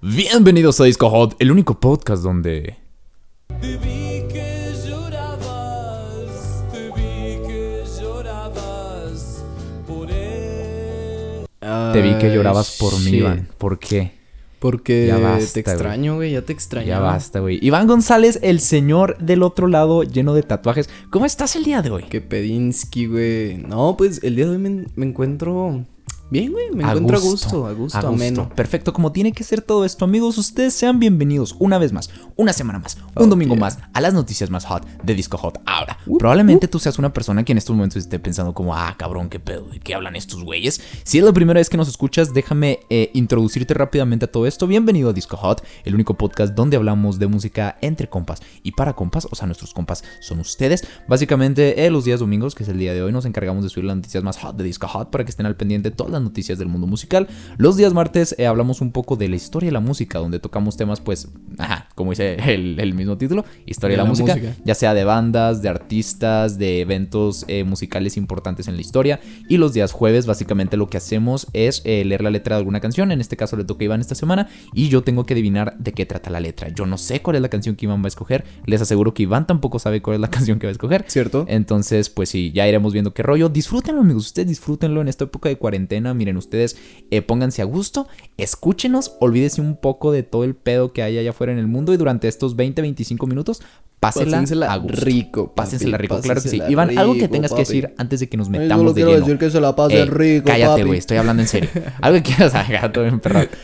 Bienvenidos a Disco Hot, el único podcast donde... Te vi que llorabas, te vi que llorabas por él. Te vi que llorabas por mí. Iván. ¿Por qué? Porque Ya basta, te extraño, güey, ya te extraño. Ya basta, güey. Iván González, el señor del otro lado, lleno de tatuajes. ¿Cómo estás el día de hoy? Que Pedinsky, güey. No, pues el día de hoy me, me encuentro bien, güey. Me A encuentro a gusto, a gusto, a gusto. ameno. Perfecto, como tiene que ser todo esto, amigos. Ustedes sean bienvenidos una vez más, una semana más, un domingo más a las noticias más hot de Disco Hot. Ahora, probablemente tú seas una persona que en estos momentos esté pensando como, ah, cabrón, qué pedo, ¿de qué hablan estos güeyes? Si es la primera vez que nos escuchas, déjame eh, introducirte rápidamente a todo esto. Bienvenido a Disco Hot, el único podcast donde hablamos de música entre compas y para compas, o sea, nuestros compas son ustedes. Básicamente, eh, los días domingos, que es el día de hoy, nos encargamos de subir las noticias más hot de Disco Hot para que estén al pendiente todas las noticias del mundo musical. Los días martes eh, hablamos un poco de la historia de la música, donde tocamos temas, pues, ajá, como dice el, el mismo título, historia de, De la, la música, música. ya sea de bandas, de artistas, de eventos eh, musicales importantes en la historia. Y los días jueves, básicamente lo que hacemos es eh, leer la letra de alguna canción. En este caso le toca a Iván esta semana y yo tengo que adivinar de qué trata la letra. Yo no sé cuál es la canción que Iván va a escoger. Les aseguro que Iván tampoco sabe cuál es la canción que va a escoger. ¿Cierto? Entonces, pues sí, ya iremos viendo qué rollo. Disfrútenlo, amigos. Ustedes disfrútenlo en esta época de cuarentena. Miren, ustedes eh, pónganse a gusto, escúchenos, olvídese un poco de todo el pedo que hay allá afuera en el mundo y durante estos 20, 25 minutos, pásela, Pásensela a gusto. rico, Pásensela rico, claro que sí. Iván, algo que tengas que decir antes de que nos metamos solo de quiero lleno. decir que se la pase Ey, rico, cállate, güey, estoy hablando en serio. Algo que quieras, gato.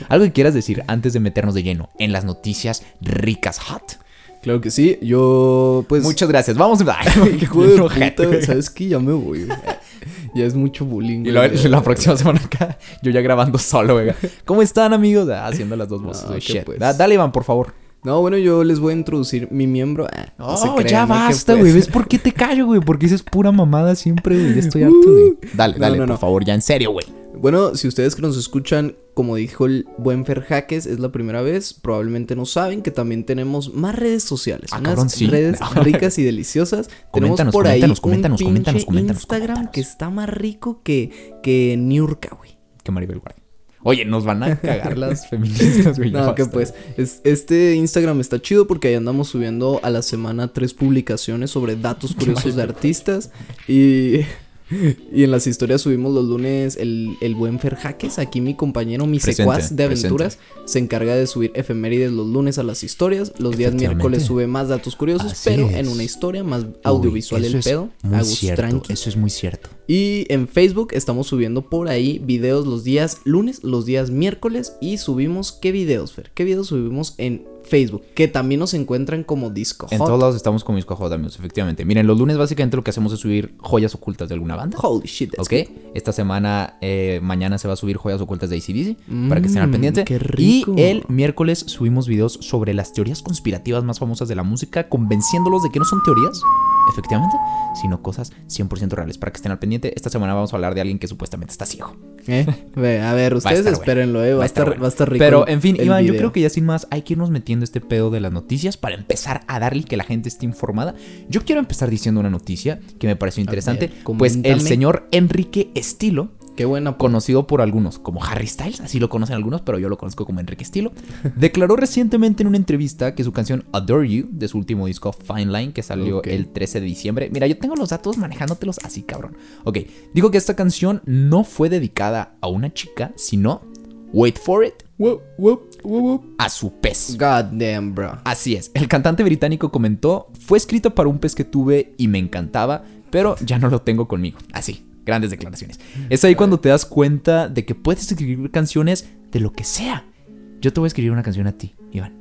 Algo que quieras decir antes de meternos de lleno en las noticias ricas hot. Claro que sí. Yo, pues. Muchas gracias. Vamos a Ojete, puta. ¿Sabes qué? Ya me voy. Ya es mucho bullying, Y güey. luego, la próxima semana acá, yo ya grabando solo, güey. ¿Cómo están, amigos? Ah, Haciendo las dos voces, No, güey. ¿qué Shit. pues? Da- dale, Iván, por favor. No, bueno, yo les voy a introducir mi miembro. Ah, no se Oh, crean, ya ¿no? ¿Qué basta, pues? güey. ¿Ves por qué te callo, güey? Porque dices pura mamada siempre, güey. Ya estoy harto, güey. Dale, dale, por favor, ya en serio, güey. Bueno, si ustedes que nos escuchan, como dijo el buen Fer Jaques, es la primera vez, probablemente no saben que también tenemos más redes sociales. Ah, unas cabrón, sí. redes ricas y deliciosas. tenemos Coméntanos, por ahí coméntanos, un coméntanos, pinche Instagram que está más rico que, que Niurka, güey. Que Maribel Guardia. Oye, nos van a cagar las feministas, güey. No, que pues, es- este Instagram está chido porque ahí andamos subiendo a la semana tres publicaciones sobre datos curiosos de artistas y, y en las historias subimos los lunes el, el buen Fer Jaques, aquí mi compañero, mi Presente, secuaz de aventuras, se encarga de subir efemérides los lunes a las historias, los días miércoles sube más datos curiosos, Así pero es. en una historia más audiovisual Uy, el pedo, Agus cierto. tranqui. Eso es muy cierto. Y en Facebook estamos subiendo por ahí videos los días lunes, los días miércoles y subimos qué videos, Fer, qué videos subimos en Facebook, que también nos encuentran como Disco En Hot. todos lados estamos con mis cojos, amigos, efectivamente. Miren, los lunes básicamente lo que hacemos es subir joyas ocultas de alguna banda. Holy shit, that's ¿Ok? Esta semana, eh, mañana se va a subir joyas ocultas de ACDC para que estén al Mm, pendiente. qué Y rico. el miércoles subimos videos sobre las teorías conspirativas más famosas de la música, convenciéndolos de que no son teorías, efectivamente, sino cosas 100% reales para que estén al pendiente. Esta semana vamos a hablar de alguien que supuestamente está ciego. Eh, a ver, ustedes bueno. espérenlo, eh, va, a estar, bueno. va a estar rico. Pero, en fin, Iván, yo creo que ya sin más hay que irnos metiendo este pedo de las noticias para empezar a darle que la gente esté informada. Yo quiero empezar diciendo una noticia que me pareció interesante. ver, pues el señor Enrique Estilo, Qué buena conocido por algunos como Harry Styles, así lo conocen algunos, pero yo lo conozco como Enrique Estilo, declaró recientemente en una entrevista que su canción Adore You, de su último disco Fine Line, que salió el 13 de diciembre, mira, yo tengo los datos manejándotelos así, cabrón. Ok, dijo que esta canción no fue dedicada a una chica, sino, wait for it, Whoop, whoop, whoop, whoop. a su pez. God damn, bro. Así es, el cantante británico comentó, fue escrito para un pez que tuve y me encantaba, pero ya no lo tengo conmigo. Así, grandes declaraciones. Es ahí cuando te das cuenta de que puedes escribir canciones de lo que sea. Yo te voy a escribir una canción a ti, Iván.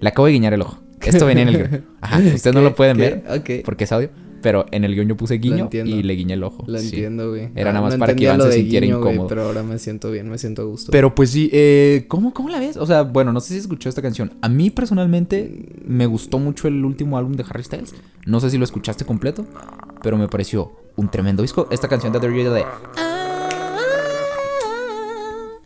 Le acabo de guiñar el ojo. Esto venía en el. Ajá, ustedes no lo pueden ¿Qué? ver porque es audio, pero en el guion yo puse guiño y le guiñé el ojo. Lo Sí. entiendo, güey. Era nada Ah, más no para que Iván se sintiera guiño, güey, incómodo. pero ahora me siento bien, me siento a gusto. Pero pues sí, eh, ¿cómo, ¿cómo la ves? O sea, bueno, no sé si escuchó esta canción. A mí personalmente me gustó mucho el último álbum de Harry Styles. No sé si lo escuchaste completo, pero me pareció un tremendo disco. Esta canción de The Real de...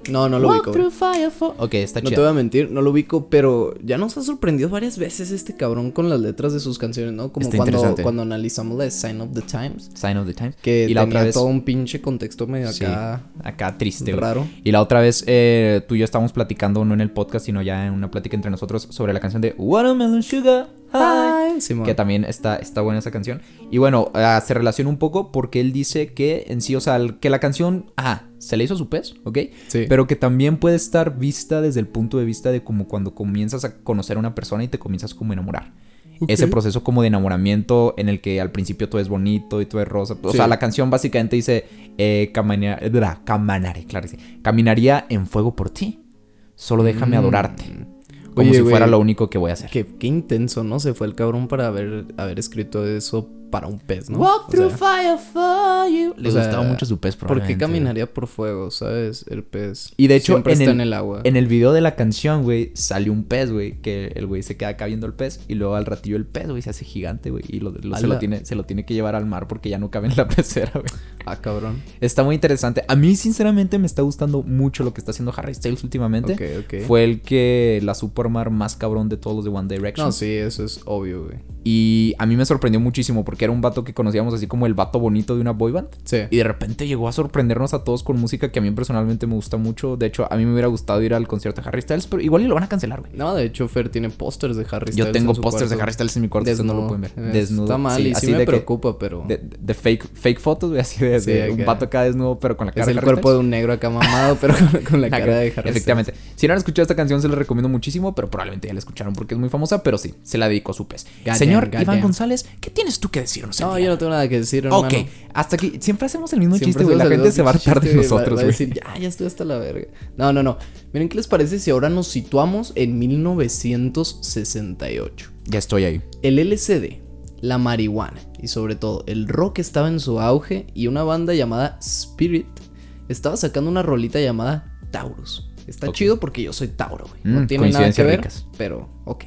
No, no lo Walk ubico. through güey. fire for- Ok, está No te chido. voy a mentir, no lo ubico, pero ya nos ha sorprendido varias veces este cabrón con las letras de sus canciones, ¿no? Como Está cuando, interesante. cuando analizamos la de Sign of the Times, Sign of the Times. que y la tenía otra vez. todo un pinche contexto medio Sí, acá acá triste, güey. raro. Y la otra vez eh, tú y yo estábamos platicando, no en el podcast, sino ya en una plática entre nosotros, sobre la canción de Watermelon Sugar High. Simón. Que también está, está buena esa canción. Y bueno, ah, se relaciona un poco porque él dice que en sí, o sea, que la canción, se le hizo a su pez, ¿ok? Sí. Pero que también puede estar vista desde el punto de vista de como cuando comienzas a conocer a una persona y te comienzas como a enamorar. Ese proceso como de enamoramiento en el que al principio todo es bonito y todo es rosa. O Sí. sea, la canción básicamente dice, eh, caminaré, claro sí. Caminaría en fuego por ti. Solo déjame Mm. adorarte. Como Oye, si fuera lo único que voy a hacer. Qué, qué intenso, ¿no? Se fue el cabrón para haber, haber escrito eso para un pez, ¿no? Walk O through sea, fire for you. Le o sea, gustaba mucho su pez, ¿Por qué probablemente. caminaría por fuego, sabes? El pez. Y de hecho, siempre en está el- en el agua. En el video de la canción, güey, salió un pez, güey, que el güey se queda acá viendo el pez y luego al ratillo el pez, güey, se hace gigante, güey, y lo, lo- se, lo tiene, se lo tiene que llevar al mar porque ya no cabe en la pecera, güey. Ah, cabrón. Está muy interesante. A mí, sinceramente, me está gustando mucho lo que está haciendo Harry Styles últimamente. Ok, ok. Fue el que la supo armar más cabrón de todos los de One Direction. No, sí, eso es obvio, güey. Y a mí me sorprendió muchísimo porque era un vato que conocíamos así como el vato bonito de una boy band. Sí. Y de repente llegó a sorprendernos a todos con música que a mí personalmente me gusta mucho. De hecho, a mí me hubiera gustado ir al concierto de Harry Styles, pero igual y lo van a cancelar, güey. No, de hecho, Fer tiene pósters de Harry Styles. Yo tengo pósters de. Harry Styles en mi cuarto, ustedes no lo pueden ver. Eh, Desnudo. Está mal y sí así me de que- preocupa, pero. De, de fake, fake fotos, güey, así de, Sí, de un vato acá desnudo, pero con la cara es de el Harry cuerpo Styles. de un negro acá mamado, pero con, con la cara de Harry Efectivamente. Si no han escuchado esta canción, se la recomiendo muchísimo, pero probablemente ya la escucharon porque es muy famosa, pero sí, se la dedicó a su pez. Señor. Iván González, ¿qué tienes tú que No, yo no tengo nada que decir, hermano. Ok, hasta aquí. Siempre hacemos el mismo Siempre chiste, güey. La gente se va a hartar de nosotros, güey. decir, ya, ya estoy hasta la verga. No, no, no. Miren, ¿qué les parece si ahora nos situamos en 1968? Ya estoy ahí. El LCD, la marihuana y sobre todo el rock estaba en su auge y una banda llamada Spirit estaba sacando una rolita llamada Taurus. Está chido porque yo soy Tauro, güey. No Mm, tiene nada que ver, ricas. pero ok.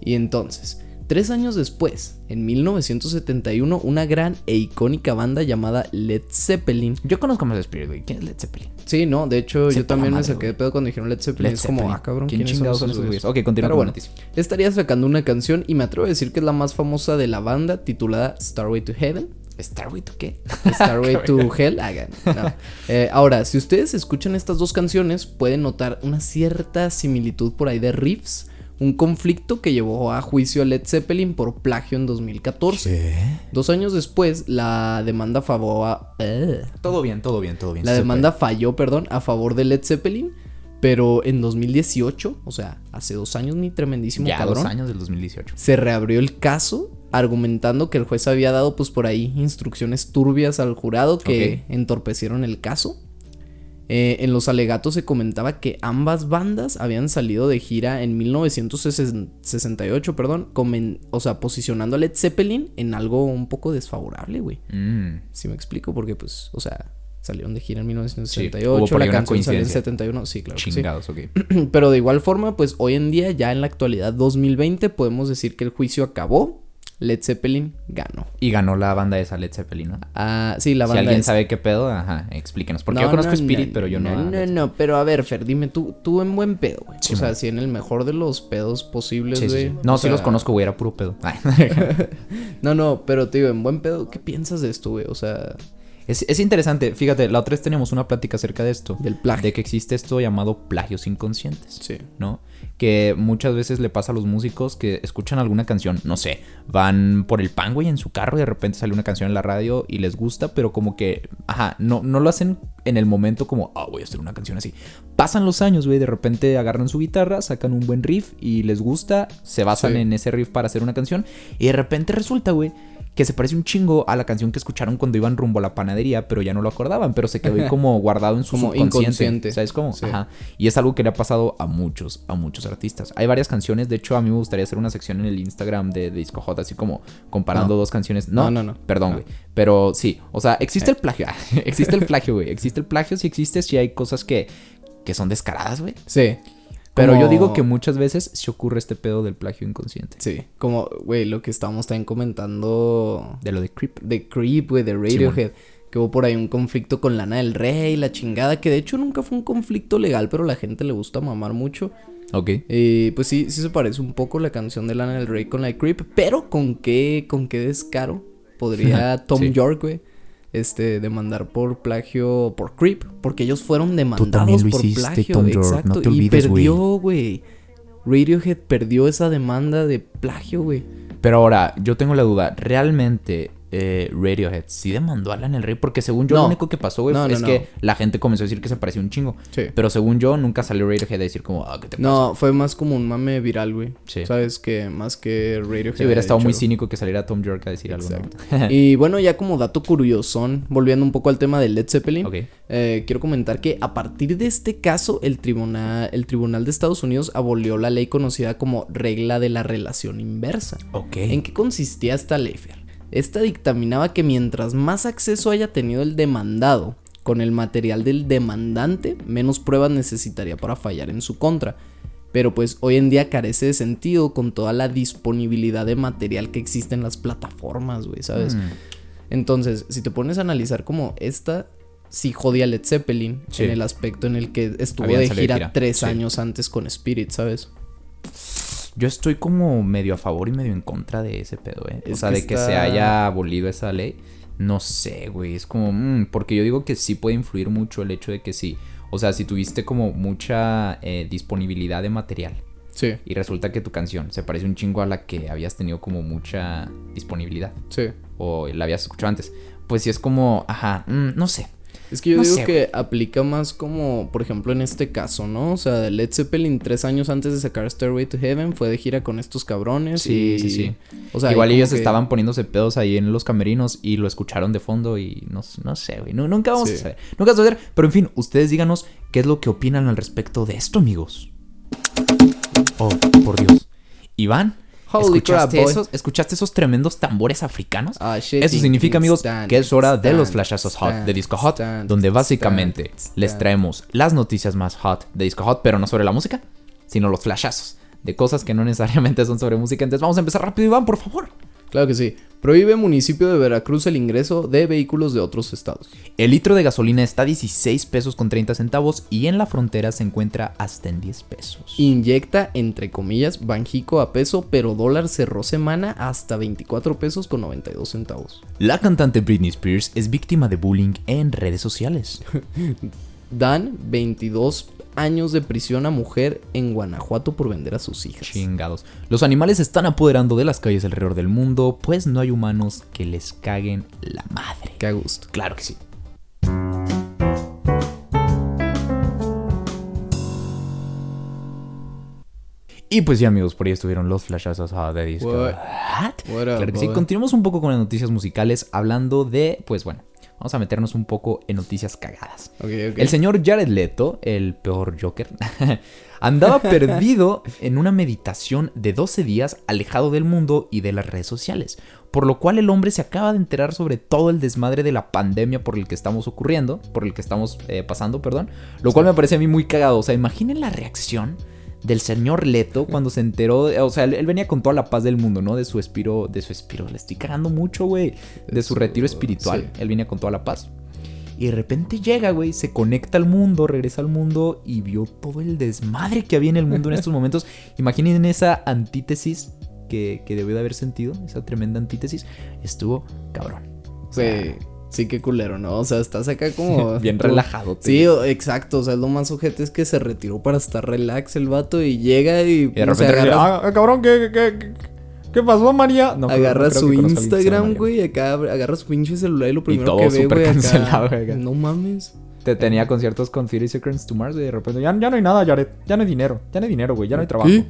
Y entonces, tres años después, en 1971, una gran e icónica banda llamada Led Zeppelin. Yo conozco más a Spirit, güey. ¿Quién es Led Zeppelin? Sí, no, de hecho, yo también me saqué de pedo cuando dijeron Led Zeppelin. Led es como, ah, cabrón, ¿Quién ¿quiénes chingados son esos güeyes? Ok, continúa Pero con bueno, noticia. estaría sacando una canción y me atrevo a decir que es la más famosa de la banda, titulada Starway to Heaven. ¿Starway tú qué? Starway to Hell. hagan. No. Eh, ahora, si ustedes escuchan estas dos canciones, pueden notar una cierta similitud por ahí de riffs. Un conflicto que llevó a juicio a Led Zeppelin por plagio en 2014. Dos años después, la demanda favor a- eh, Todo bien, todo bien, todo bien. la demanda falló, perdón, a favor de Led Zeppelin. Pero en 2018, o sea, hace dos años, ni tremendísimo. Ya cabrón, dos años del 2018. se reabrió el caso argumentando que el juez había dado pues por ahí instrucciones turbias al jurado que entorpecieron el caso. Eh, en los alegatos se comentaba que ambas bandas habían salido de gira en 1968, perdón, comen- o sea, posicionando a Led Zeppelin en algo un poco desfavorable, güey. Mm. Si me explico, porque pues, o sea, salieron de gira en Sí, 1968, hubo por la canción salió en coincidencia. 71, sí, claro. sí. Ok. Pero de igual forma, pues hoy en día, ya en la actualidad 2020, podemos decir que el juicio acabó. Led Zeppelin ganó. Y ganó la banda esa Led Zeppelin, ¿no? Ah, sí, la Si banda alguien es- sabe qué pedo, ajá, explíquenos. Porque No, yo conozco no, Spirit, no, pero yo no. No, no, no, pero a ver, Fer, dime tú, tú en buen pedo, güey. Sí, o sea, man. si en el mejor de los pedos posibles, sí, güey. sí. No, o sí los conozco, güey, era puro pedo. No, no, pero te digo, en buen pedo, ¿qué piensas de esto, güey? O sea, es, es interesante, fíjate, la otra vez teníamos una plática acerca de esto. del plagio. De que existe esto llamado plagios inconscientes. Sí. ¿no? Que muchas veces le pasa a los músicos que escuchan alguna canción, no sé, van por el pan, güey, en su carro y de repente sale una canción en la radio y les gusta, pero como que, ajá, no, no lo hacen en el momento como, ah, voy a hacer una canción así. Pasan los años, güey, de repente agarran su guitarra, sacan un buen riff y les gusta, se basan Sí. en ese riff para hacer una canción y de repente resulta, güey, que se parece un chingo a la canción que escucharon cuando iban rumbo a la panadería, pero ya no lo acordaban, pero se quedó ahí como guardado en su Como subconsciente. inconsciente. ¿Sabes cómo? Sí. Ajá. Y es algo que le ha pasado a muchos, a muchos artistas. Hay varias canciones, de hecho a mí me gustaría hacer una sección en el Instagram de, de Disco Hot, así como comparando No. dos canciones. No, No, no, no. Perdón, No. güey. Pero sí, o sea, existe el plagio. existe el plagio, güey. Existe el plagio, sí existe, sí hay cosas que, que son descaradas, güey. Sí. Pero yo digo que muchas veces se ocurre este pedo del plagio inconsciente. Sí, como, güey, lo que estábamos también comentando De lo de Creep. de Creep, güey, de Radiohead. que hubo por ahí un conflicto con Lana del Rey, la chingada, que de hecho nunca fue un conflicto legal, pero la gente le gusta mamar mucho. Ok. Y pues sí, sí se parece un poco la canción de Lana del Rey con la de Creep, pero con qué, con qué descaro podría Tom Sí. York, güey, este, demandar por plagio, por Creep, porque ellos fueron también demandados lo por hiciste, plagio, Tom York, exacto, no te y olvides, güey. perdió, güey. Radiohead perdió esa demanda de plagio, güey. Pero ahora, yo tengo la duda. ¿Realmente eh, Radiohead sí demandó a Lana del Rey? Porque según yo, No. lo único que pasó, güey, No, no, es que la gente comenzó a decir que se parecía un chingo. Sí. Pero según yo, nunca salió Radiohead a decir como, ah, ¿qué te pasa? No, fue más como un mame viral, güey. Sí. Sabes que más que Radiohead. Sí, hubiera estado muy cínico que saliera Tom York a decir algo, Exacto. ¿no? y bueno, ya como dato curiosón, volviendo un poco al tema de Led Zeppelin, eh, quiero comentar que a partir de este caso, el tribunal, el tribunal de Estados Unidos abolió la ley conocida como regla de la relación inversa. Ok. ¿En qué consistía esta ley, Fer? Esta dictaminaba que mientras más acceso haya tenido el demandado con el material del demandante, menos pruebas necesitaría para fallar en su contra. Pero pues hoy en día carece de sentido con toda la disponibilidad de material que existe en las plataformas, güey, ¿sabes? Mm. Entonces, si te pones a analizar como esta, sí jodía a Led Zeppelin Sí. en el aspecto en el que estuvo Habían de gira, gira, tres sí. años antes con Spirit, ¿sabes? Yo estoy como medio a favor y medio en contra de ese pedo, ¿eh? o sea, que de que se haya abolido esa ley. No sé, güey. Es como, mm, porque yo digo que sí puede influir mucho el hecho de que sí. O sea, si tuviste como mucha eh, disponibilidad de material Sí, y resulta que tu canción se parece un chingo a la que habías tenido como mucha disponibilidad sí. o la habías escuchado antes, pues sí es como, ajá, mm, no sé. Es que yo No digo sé, que aplica más como, por ejemplo, en este caso, ¿no? O sea, Led Zeppelin tres años antes de sacar Stairway to Heaven fue de gira con estos cabrones Sí, y... sí, sí. O sea, Igual ellos que- estaban poniéndose pedos ahí en los camerinos y lo escucharon de fondo y no, no sé, güey. Nu- nunca vamos Sí. a saber. Nunca vamos a saber. Pero en fin, ustedes díganos qué es lo que opinan al respecto de esto, amigos. Oh, por Dios. Iván, Holy crap, ¿escuchaste, boy. esos, ¿escuchaste esos tremendos tambores africanos? Ah, Eso significa, amigos, stand, que es hora de los flashazos hot de Disco Hot, donde básicamente les traemos las noticias más hot de Disco Hot, pero no sobre la música, sino los flashazos de cosas que no necesariamente son sobre música. Entonces vamos a empezar rápido, Iván, por favor. Claro que sí. Prohíbe municipio de Veracruz el ingreso de vehículos de otros estados. El litro de gasolina está a 16 pesos con 30 centavos y en la frontera se encuentra hasta en 10 pesos. Inyecta, entre comillas, Banjico a peso, pero dólar cerró semana hasta 24 pesos con 92 centavos. La cantante Britney Spears es víctima de bullying en redes sociales. Dan 22 años de prisión a mujer en Guanajuato por vender a sus hijas. Chingados. Los animales se están apoderando de las calles alrededor del mundo, pues no hay humanos que les caguen la madre. Qué gusto. Claro que sí. Y pues ya amigos, por ahí estuvieron los flashazos ah, de disco. What? What? What up, Claro que sí. Continuamos un poco con las noticias musicales hablando de, pues bueno, vamos a meternos un poco en noticias cagadas. El señor Jared Leto, el peor Joker, andaba perdido en una meditación de 12 días alejado del mundo y de las redes sociales. Por lo cual el hombre se acaba de enterar sobre todo el desmadre de la pandemia por el que estamos ocurriendo, por el que estamos eh, pasando, perdón. Lo cual me parece a mí muy cagado. O sea, imaginen la reacción del señor Leto cuando se enteró, de- o sea, él, él venía con toda la paz del mundo, ¿no? De su espiro, de su espiro, le estoy cagando mucho, güey, de su retiro espiritual. sí. Él venía con toda la paz. Y de repente llega, güey, se conecta al mundo, regresa al mundo y vio todo el desmadre que había en el mundo en estos momentos. Imaginen esa antítesis que, que debió de haber sentido, esa tremenda antítesis. Estuvo cabrón. O sea, Sí, sí, qué culero, ¿no? O sea, estás acá como. bien tú- relajado. Sí, o- exacto. O sea, lo más ojete es que se retiró para estar relax el vato y llega y. Y de repente, agarra, ah, cabrón, ¿qué, qué, qué, qué pasó, María? No, agarra no creo su Instagram, güey. Acá agarra su pinche celular y lo primero todo que ve, güey. Acá. acá. No mames. Te tenía conciertos con 30 Seconds to Mars y de repente ya, ya no hay nada, Jared. Ya no hay dinero. Ya no hay dinero, güey. Ya no hay trabajo. ¿Qué?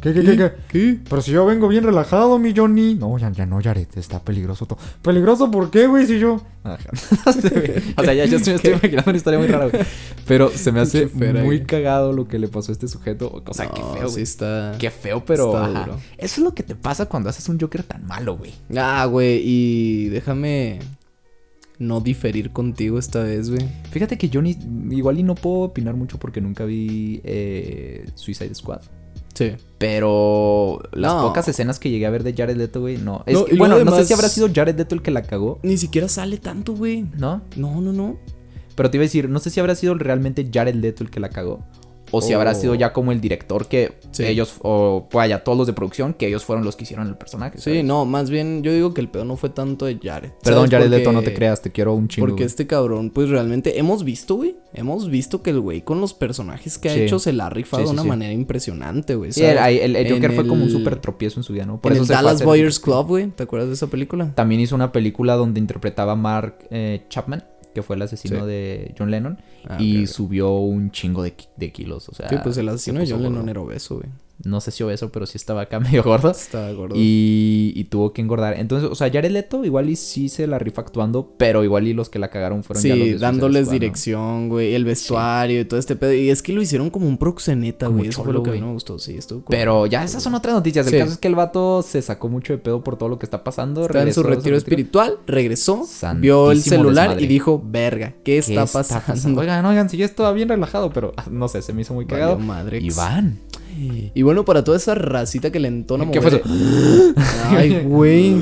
¿Qué, qué, qué, qué? ¿Qué? Pero si yo vengo bien relajado, mi Johnny. No, ya, ya no, Jared. Está peligroso todo. ¿Peligroso por qué, güey? Si yo. o sea, ya yo estoy, estoy imaginando una historia muy rara, güey. Pero se me hace fera, muy güey. cagado lo que le pasó a este sujeto. O sea, qué No, feo, sí güey. está. Qué feo, pero. está. Eso es lo que te pasa cuando haces un Joker tan malo, güey. Ah, güey. Y déjame no diferir contigo esta vez, güey. Fíjate que yo ni, igual y no puedo opinar mucho porque nunca vi eh, Suicide Squad. Sí. Pero las No. pocas escenas que llegué a ver de Jared Leto, güey, no. Es No, que- y luego bueno, no sé si habrá sido Jared Leto el que la cagó, Ni siquiera sale tanto, güey. ¿no? No, no, no. Pero te iba a decir, no sé si habrá sido realmente Jared Leto el que la cagó. O si habrá Oh. sido ya como el director que Sí. ellos, o vaya, todos los de producción, que ellos fueron los que hicieron el personaje. Sí, no, más bien yo digo que el pedo no fue tanto de Jared. Perdón. Jared Porque- Leto, no te creas, te quiero un chingo. Porque güey. este cabrón, pues realmente hemos visto, güey. Hemos visto que el güey con los personajes que ha Sí. hecho se la ha rifado Sí, de una manera impresionante, güey. Sí, el, el- el Joker En fue como un súper tropiezo en su vida, ¿no? Por en eso el se Dallas Boyers Club, güey. ¿Te acuerdas de esa película? También hizo una película donde interpretaba a Mark eh, Chapman, que fue el asesino Sí. de John Lennon, Ah, y subió un chingo de, de kilos. O sea, Sí, pues el se asesino de John. Lennon era obeso, güey. No sé si obeso, pero sí estaba acá medio gordo. Estaba gordo. Y, y tuvo que engordar. Entonces, o sea, Jared Leto igual y sí se la rifa actuando, pero igual y los que la cagaron fueron ya los Sí, dándoles Squad, ¿no? dirección, güey, el vestuario y todo este pedo. Y es que lo hicieron como un proxeneta, güey. Eso fue lo que a mí güey. no me gustó. Sí, estuvo cool. Pero ya esas son otras noticias. El Sí. caso es que el vato se sacó mucho de pedo por todo lo que está pasando. Estaba en su retiro espiritual, regresó, vio el celular desmadre. y dijo, verga, ¿qué ¿Qué está pasando? Oigan, oigan, si yo estaba bien relajado, pero ah, no sé, se me hizo muy cagado. madre. Iván. Y bueno, para toda esa racita que le entona ¿Qué fue mover- eso? Ay, güey.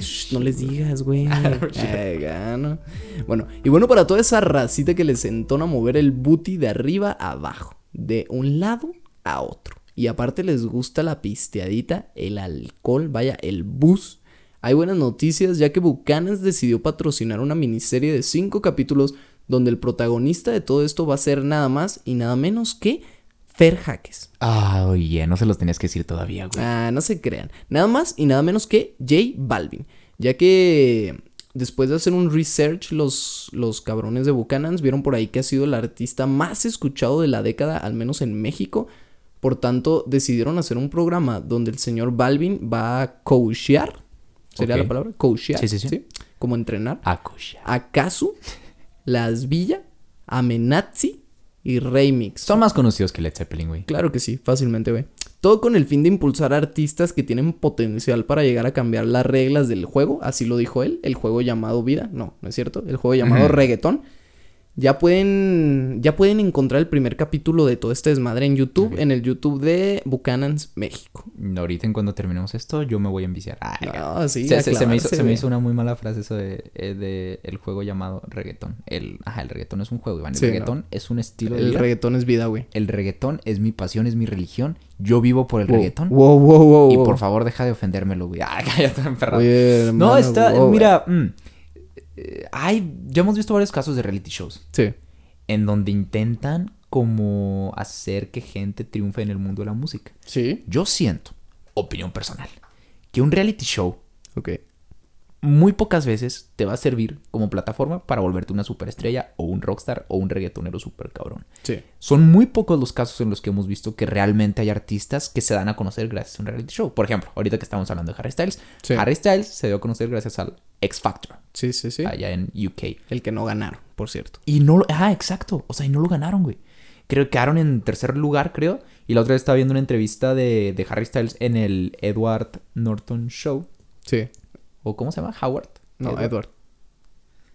Shh, no les digas, güey. Ay, gano. Bueno, y bueno, para toda esa racita que les entona mover el booty de arriba a abajo, de un lado a otro. Y aparte les gusta la pisteadita, el alcohol, vaya, el bus. Hay buenas noticias ya que Buchanan decidió patrocinar una miniserie de cinco capítulos donde el protagonista de todo esto va a ser nada más y nada menos que Fer Jaques. Ah, oye, no se los tenías que decir todavía, güey. Ah, no se crean. Nada más y nada menos que J Balvin. Ya que después de hacer un research, los, los cabrones de Buchanans vieron por ahí que ha sido el artista más escuchado de la década, al menos en México. Por tanto, decidieron hacer un programa donde el señor Balvin va a coachear. ¿Sería la palabra? Coachear. Sí, sí, sí. Como entrenar. Akusha. A Kazu, Las Villa, Amenazzi y Remix. Son más conocidos que Led Zeppelin, güey. Claro que sí, fácilmente, güey. Todo con el fin de impulsar artistas que tienen potencial para llegar a cambiar las reglas del juego, así lo dijo él, el juego llamado vida, no, no es cierto, el juego llamado Ujú. reggaetón. Ya pueden ya pueden encontrar el primer capítulo de todo este desmadre en YouTube, en el YouTube de Buchanan's México. Ahorita en cuando terminemos esto, yo me voy a enviciar. Ay, Ah, sí, se, se- se me hizo, clavarse, se me güey. hizo una muy mala frase eso de, eh, de el juego llamado reggaetón. El, ajá, el reggaetón es un juego, Iván. El Sí, ¿no? reggaetón es un estilo de El vida. reggaetón es vida, güey. El reggaetón es mi pasión, es mi religión. Yo vivo por el Wow, reggaetón. Wow, wow, wow. Y wow. por favor, deja de ofendérmelo, güey. Ay, cállate, enferrado. Oye, no, está, wow, mira, mm, eh, hay, ya hemos visto varios casos de reality shows Sí. en donde intentan como hacer que gente triunfe en el mundo de la música. Sí. Yo siento, opinión personal, que un reality show Ok. Muy pocas veces te va a servir como plataforma para volverte una superestrella o un rockstar o un reggaetonero super cabrón. Sí. Son muy pocos los casos en los que hemos visto que realmente hay artistas que se dan a conocer gracias a un reality show. Por ejemplo, ahorita que estamos hablando de Harry Styles, Sí. Harry Styles se dio a conocer gracias al X Factor Sí, sí, sí. allá en UK. El que no ganaron, por cierto. Y no lo... Ah, exacto. O sea, y no lo ganaron, güey. Creo que quedaron en tercer lugar, creo. Y la otra vez estaba viendo una entrevista de, de Harry Styles en el Edward Norton Show. Sí. ¿O cómo se llama? Howard. No, Edward.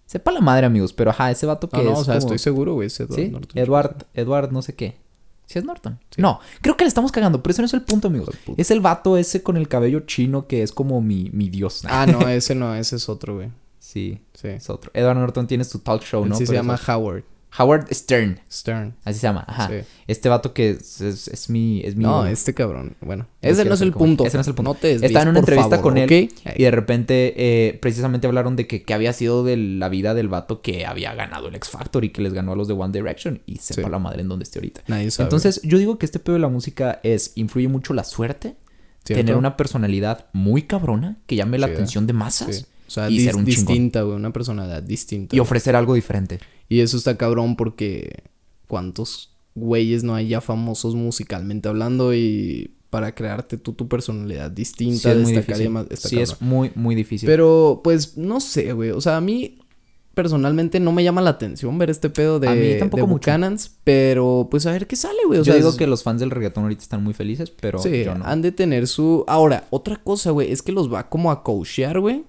Sepa la madre, amigos. Pero ajá, ese vato que No, no, es o sea, como- estoy seguro, güey. es Edward ¿Sí? Norton. Edward, Edward no sé qué. ¿Sí es Norton? No, creo que le estamos cagando, pero ese no es el punto, amigos. Es el vato ese con el cabello chino que es como mi, mi dios. Ah, no, ese no, ese es otro, güey. Sí, Sí. es otro. Edward Norton tiene su talk show, Él ¿no? sí se Pero llama es- Howard Howard Stern. Stern. Así se llama, ajá. Sí. Este vato que es, es- es mi... Es mi No, este cabrón. Bueno, ese no es el como punto. Ese no es el punto. No te desvíes, Estaba en una por entrevista favor, con él y de repente eh, precisamente hablaron de que, que había sido de la vida del vato que había ganado el X Factor y que les ganó a los de One Direction y sepa Sí. la madre en dónde esté ahorita. Nadie sabe. Entonces yo digo que este pedo de la música es, influye mucho la suerte, ¿Cierto? tener una personalidad muy cabrona que llame la Sí, atención de masas. O sea, y ser un distinta, güey. Una personalidad distinta. y ofrecer algo diferente. Y eso está cabrón porque cuántos güeyes no hay ya famosos musicalmente hablando y para crearte tú tu personalidad distinta, Sí, es muy está Sí, es muy, muy difícil. Pero, pues, no sé, güey. O sea, a mí personalmente no me llama la atención ver este pedo de, A mí tampoco de mucho. Pero pues a ver qué sale, güey. O yo sea, digo es- que los fans del reggaetón ahorita están muy felices, pero sí, yo no. han de tener su... Ahora, otra cosa, güey, es que los va como a coachear, güey.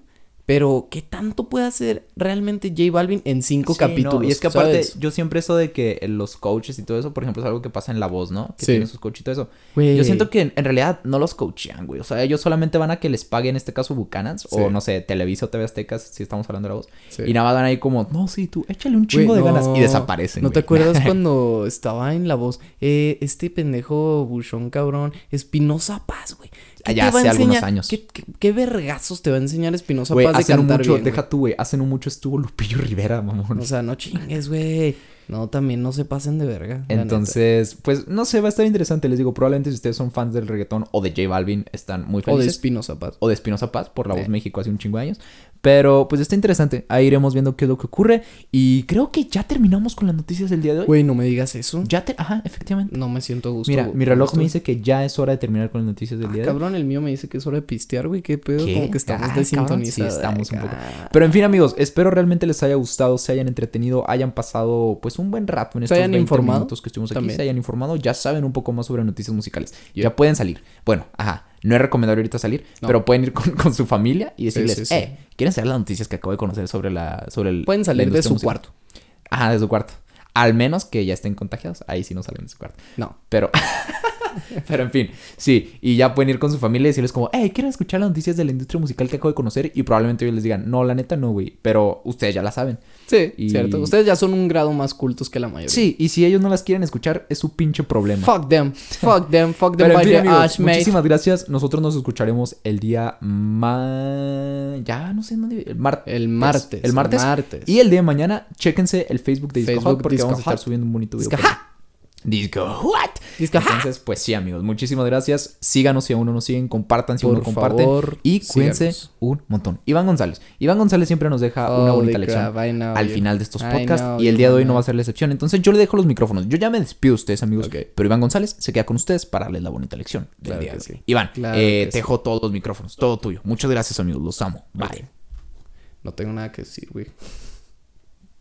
Pero, ¿qué tanto puede hacer realmente J Balvin en cinco Sí, capítulos? no, Y es que aparte, ¿sabes? yo siempre eso de que los coaches y todo eso, por ejemplo, es algo que pasa en la voz, ¿no? Que Sí. tienen sus coaches y todo eso. Yo siento que en, en realidad no los coachean, güey. O sea, ellos solamente van a que les pague, en este caso, Bucanas. Sí. O no sé, Televisa o TV Aztecas, si estamos hablando de la voz. Y nada más van ahí como, no, sí, tú, échale un chingo de ganas. Y desaparecen. ¿No te acuerdas cuando estaba en la voz? Eh, este pendejo buchón cabrón, Espinosa Paz, güey. ¿Qué Ah, ya te va a hace algunos enseñar? años. ¿Qué, qué, qué vergazos te va a enseñar Espinosa Paz de cantar mucho, bien, deja tú, güey. Hace no mucho estuvo Lupillo Rivera, mamón. O sea, no chingues, güey. No, también no se pasen de verga. Entonces, pues no sé, va a estar interesante. Les digo, probablemente si ustedes son fans del reggaetón o de J Balvin, están muy O de felices. Espinosa Paz. o de Espinosa Paz por La Voz Eh. México hace un chingo de años. Pero pues está interesante. Ahí iremos viendo qué es lo que ocurre. Y creo que ya terminamos con las noticias del día de hoy. Güey, no me digas eso. Ya te... Ajá, efectivamente. No me siento gusto. Mira, mi reloj me dice que ya es hora de terminar con las noticias del Ah, día de hoy. cabrón, el mío me dice que es hora de pistear, güey. ¿Qué pedo? ¿Qué? Como que estamos Ah, desintonizados. sí, estamos un poco. ca- Pero en fin, amigos, espero realmente les haya gustado, se hayan entretenido, hayan pasado pues un buen rato en estos hayan 20 informado minutos que estuvimos aquí, también. se hayan informado, ya saben un poco más sobre noticias musicales. Ya pueden salir. Bueno, ajá, no es recomendable ahorita salir, No. pero pueden ir con, con su familia y decirles, sí, sí. eh, ¿quieren saber las noticias que acabo de conocer sobre la sobre el Pueden salir de su musical?" cuarto. Ajá, de su cuarto. Al menos que ya estén contagiados, ahí sí no salen de su cuarto. No. Pero, pero en fin, sí. Y ya pueden ir con su familia y decirles como, hey, ¿quieren escuchar las noticias de la industria musical que acabo de conocer? Y probablemente ellos les digan, no, la neta no, güey. Pero ustedes ya la saben. Sí, Y- cierto. Ustedes ya son un grado más cultos que la mayoría. Sí, y si ellos no las quieren escuchar, es su pinche problema. Fuck them. Fuck them. Fuck them Pero en by fin, the amigos, ash, mate. muchísimas gracias. Nosotros nos escucharemos el día ma... Ya no sé dónde... El, mar- El martes. El martes. martes. Y el día de mañana, chéquense el Facebook de Disco Facebook Hot porque Disco vamos a estar Hot. subiendo un bonito video. Disco What? Disco. Entonces, pues sí, amigos, muchísimas gracias. Síganos si aún no nos siguen, compartan si aún no Por comparten. favor, y cuídense síganos. un montón. Iván González. Iván González siempre nos deja una bonita lección crap, I know al you. final de estos I podcasts. know Y el día de hoy no va a ser la excepción. Entonces, yo le dejo los micrófonos. Yo ya me despido de ustedes, amigos. Pero Iván González se queda con ustedes para darles la bonita lección del Claro día de hoy. sí. Iván, Claro eh, te dejo todos los micrófonos. Todo tuyo. Muchas gracias, amigos. Los amo. Bye. No tengo nada que decir, güey.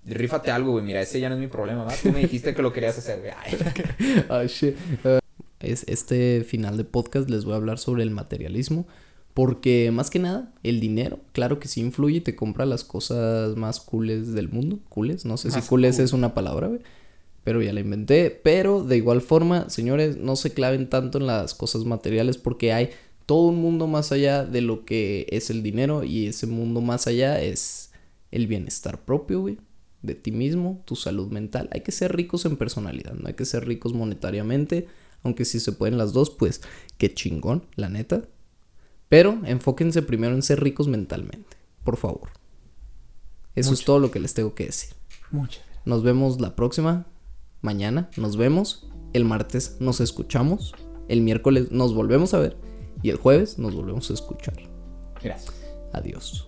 Rífate algo, güey. Mira, ese ya no es mi problema, ¿va? Tú me dijiste que lo querías hacer, güey. Ay. Ah, shit. Uh, es este final de podcast les voy a hablar sobre el materialismo. Porque más que nada, el dinero, claro que sí influye y te compra las cosas más cooles del mundo. Cooles, no sé si cooles cool. es una palabra, güey. Pero ya la inventé. Pero de igual forma, señores, no se claven tanto en las cosas materiales porque hay todo un mundo más allá de lo que es el dinero. Y ese mundo más allá es el bienestar propio, güey. De ti mismo, tu salud mental. Hay que ser ricos en personalidad, no hay que ser ricos monetariamente. Aunque si se pueden las dos, pues qué chingón, la neta. Pero enfóquense primero en ser ricos mentalmente, por favor. Eso es todo lo que les tengo que decir. Muchas Nos vemos la próxima. Mañana nos vemos. El martes nos escuchamos. El miércoles nos volvemos a ver. Y el jueves nos volvemos a escuchar. gracias. Adiós.